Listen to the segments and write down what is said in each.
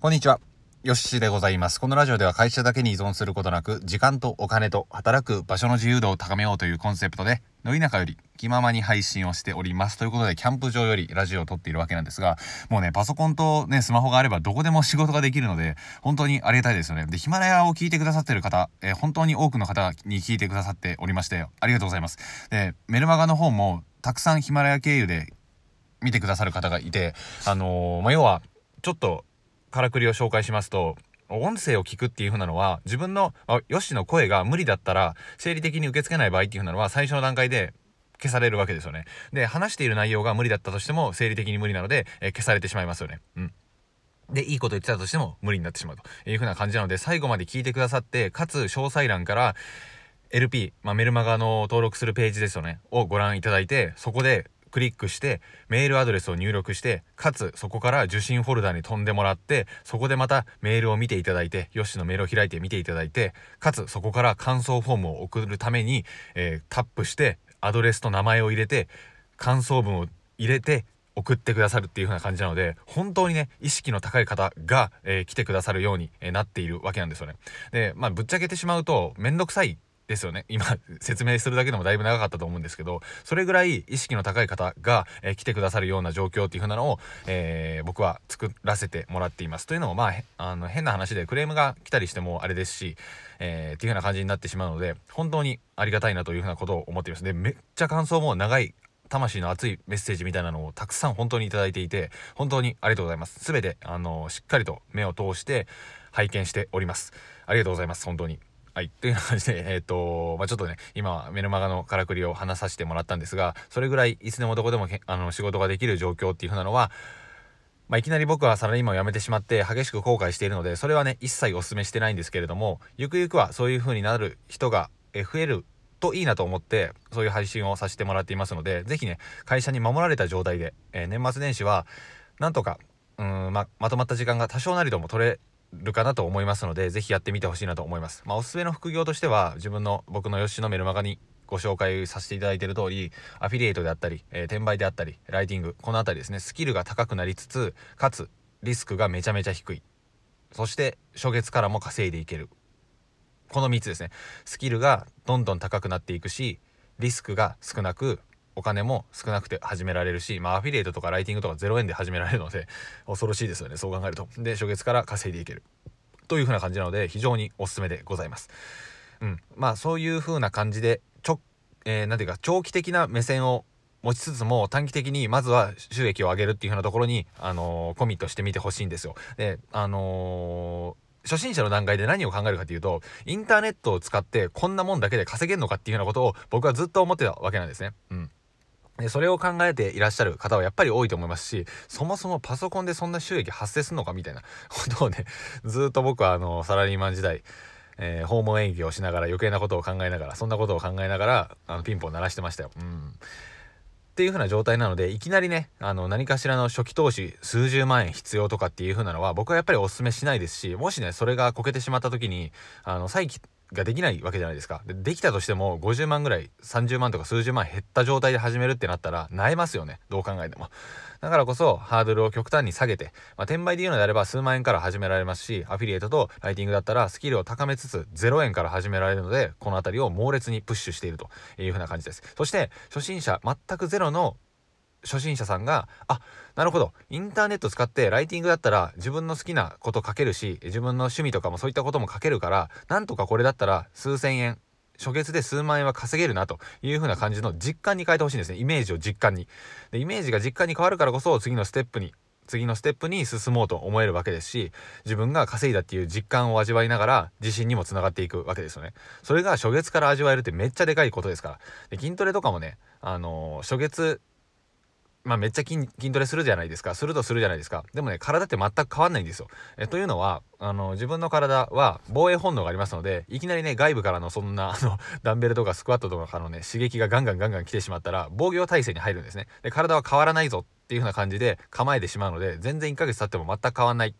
こんにちは。よっしでございます。このラジオでは会社だけに依存することなく、時間とお金と働く場所の自由度を高めようというコンセプトで、のいなかより気ままに配信をしております。ということで、キャンプ場よりラジオを撮っているわけなんですが、もうね、パソコンとね、スマホがあればどこでも仕事ができるので、本当にありがたいですよね。で、ヒマラヤを聞いてくださってる方、えー本当に多くの方に聞いてくださっておりまして、ありがとうございます。で、メルマガの方も、たくさんヒマラヤ経由で見てくださる方がいて、あのーまあ、要は、ちょっと、からくりを紹介しますと、音声を聞くっていう風なのは、自分の、あヨッシーの声が無理だったら、生理的に受け付けない場合っていう風なのは、最初の段階で消されるわけですよね。で、話している内容が無理だったとしても、生理的に無理なので、えー消されてしまいますよね。うん。で、いいこと言ってたとしても無理になってしまうという風な感じなので、最後まで聞いてくださって、かつ詳細欄から LP、まあ、メルマガの登録するページですよね、をご覧いただいて、そこでクリックして、メールアドレスを入力して、かつそこから受信フォルダに飛んでもらって、そこでまたメールを見ていただいて、ヨッシーのメールを開いて見ていただいて、かつそこから感想フォームを送るために、えータップして、アドレスと名前を入れて、感想文を入れて、送ってくださるっていう風な感じなので、本当にね、意識の高い方が、えー来てくださるように、えーなっているわけなんですよね。で、まあ、ぶっちゃけてしまうと、めんどくさいですよね。今、説明するだけでもだいぶ長かったと思うんですけど、それぐらい意識の高い方が、えー来てくださるような状況っていう風なのを、えー僕は作らせてもらっています。というのも、まあ、あの、変な話でクレームが来たりしてもあれですし、えーっていう風な感じになってしまうので、本当にありがたいなという風なことを思っています。で、めっちゃ感想も長い魂の熱いメッセージみたいなのをたくさん本当にいただいていて、本当にありがとうございます。すべて、あの、しっかりと目を通して拝見しております。ありがとうございます。本当に。はい。という感じで、えっ、と、まあ、ちょっとね、今、メルマガのからくりを話させてもらったんですが、それぐらいいつでもどこでもあの仕事ができる状況っていう風なのは、まあ、いきなり僕はサラリーマンを辞めてしまって激しく後悔しているので、それはね、一切お勧めしてないんですけれども、ゆくゆくはそういう風になる人が増えるといいなと思って、そういう配信をさせてもらっていますので、ぜひね、会社に守られた状態で、えー年末年始は、なんとか、うん、ま、まとまった時間が多少なりとも取れるかなと思いますので、ぜひやってみてほしいなと思います。まあ、おすすめの副業としては、自分の、僕の吉野メルマガにご紹介させていただいている通り、アフィリエイトであったり、えー転売であったり、ライティング、このあたりですね、スキルが高くなりつつ、かつ、リスクがめちゃめちゃ低い。そして、初月からも稼いでいける。この3つですね。スキルがどんどん高くなっていくし、リスクが少なく、お金も少なくて始められるし、まあ、アフィリエイトとかライティングとか0円で始められるので、恐ろしいですよね、そう考えると。で、初月から稼いでいける。という風な感じなので、非常におすすめでございます。うん。まあ、そういう風な感じで、ちょ、えーなんていうか、長期的な目線を持ちつつも短期的にまずは収益を上げるっていう風なところに、あのーコミットしてみてほしいんですよ。で、あのー初心者の段階で何を考えるかというと、インターネットを使ってこんなもんだけで稼げるのかっていうようなことを僕はずっと思ってたわけなんですね。うん。で、それを考えていらっしゃる方はやっぱり多いと思いますし、そもそもパソコンでそんな収益発生するのかみたいな ことをね、ずっと僕はあの、サラリーマン時代、えー訪問営業をしながら余計なことを考えながら、そんなことを考えながら、あの、ピンポン鳴らしてましたよ。うん。っていう風な状態なので、いきなりね、あの、何かしらの初期投資数十万円必要とかっていう風なのは、僕はやっぱりお勧めしないですし、もしね、それがこけてしまった時に、あの、再起ができないわけじゃないですか。でできたとしても、50万ぐらい、30万とか数十万減った状態で始めるってなったら、萎えますよね。どう考えても。だからこそ、ハードルを極端に下げて、まあ、転売で言うのであれば数万円から始められますし、アフィリエイトとライティングだったらスキルを高めつつ、0円から始められるので、このあたりを猛烈にプッシュしているという風な感じです。そして、初心者、全くゼロの初心者さんが、あ、なるほど。インターネット使ってライティングだったら自分の好きなこと書けるし、自分の趣味とかもそういったことも書けるから、なんとかこれだったら数千円、初月で数万円は稼げるなという風な感じの実感に変えてほしいんですね。イメージを実感に。で、イメージが実感に変わるからこそ次のステップに、次のステップに進もうと思えるわけですし、自分が稼いだっていう実感を味わいながら自信にもつながっていくわけですよね。それが初月から味わえるってめっちゃでかいことですから。で筋トレとかもね、あのー初月まあめっちゃ筋トレするじゃないですか。するとするじゃないですか。でもね、体って全く変わんないんですよ。えというのは、あの、自分の体は防衛本能がありますので、いきなりね、外部からのそんな、あの、ダンベルとかスクワットとかのね、刺激がガンガンガンガン来てしまったら、防御体制に入るんですね。で、体は変わらないぞっていう風な感じで構えてしまうので、全然1ヶ月経っても全く変わんない。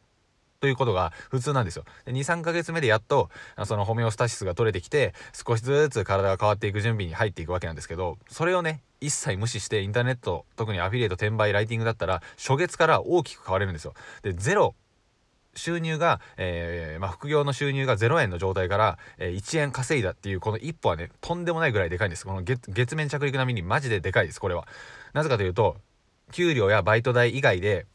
ということが普通なんですよ。で2、3ヶ月目でやっと、そのホメオスタシスが取れてきて、少しずつ体が変わっていく準備に入っていくわけなんですけど、それをね、一切無視してインターネット、特にアフィリエイト、転売、ライティングだったら、初月から大きく変われるんですよ。で、ゼロ収入が、えー、まあ、副業の収入が0円の状態から、えー、1円稼いだっていうこの一歩はねとんでもないぐらいでかいんですこの月月面着陸並みにマジででかいですこれはなぜかというと給料やバイト代以外で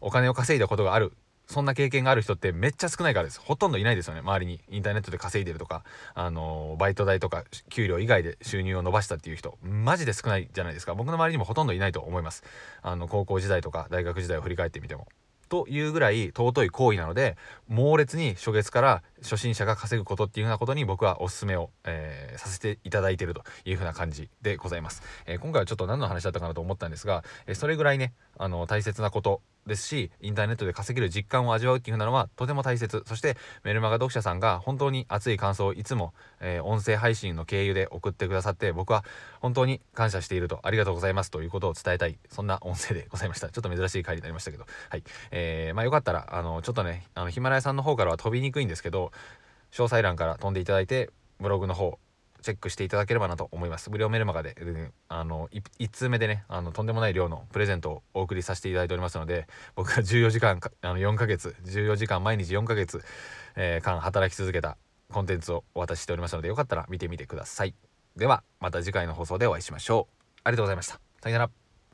お金を稼いだことがあるそんな経験がある人ってめっちゃ少ないからです。ほとんどいないですよね。周りにインターネットで稼いでるとかあのー、バイト代とか給料以外で収入を伸ばしたっていう人マジで少ないじゃないですか。僕の周りにもほとんどいないと思います。あの高校時代とか大学時代を振り返ってみても。というぐらい尊い行為なので猛烈に初月から初心者が稼ぐことっていうようなことに僕はおすすめを、えー、させていただいているというふうな感じでございます、えー、今回はちょっと何の話だったかなと思ったんですが、えー、それぐらいねあの大切なことですしインターネットで稼げる実感を味わうっていう風なのはとても大切。そしてメルマガ読者さんが本当に熱い感想をいつも、えー、音声配信の経由で送ってくださって僕は本当に感謝しているとありがとうございますということを伝えたいそんな音声でございました。ちょっと珍しい回になりましたけど。はい。えー、まあよかったらあのちょっとねあのヒマラヤさんの方からは飛びにくいんですけど詳細欄から飛んでいただいてブログの方チェックしていただければなと思います。無料メルマガで、あの、1通目でね、あの、とんでもない量のプレゼントをお送りさせていただいておりますので、僕が14時間、あの、4ヶ月、14時間毎日4ヶ月、えー、間働き続けたコンテンツをお渡ししておりますので、よかったら見てみてください。では、また次回の放送でお会いしましょう。ありがとうございました。さよなら。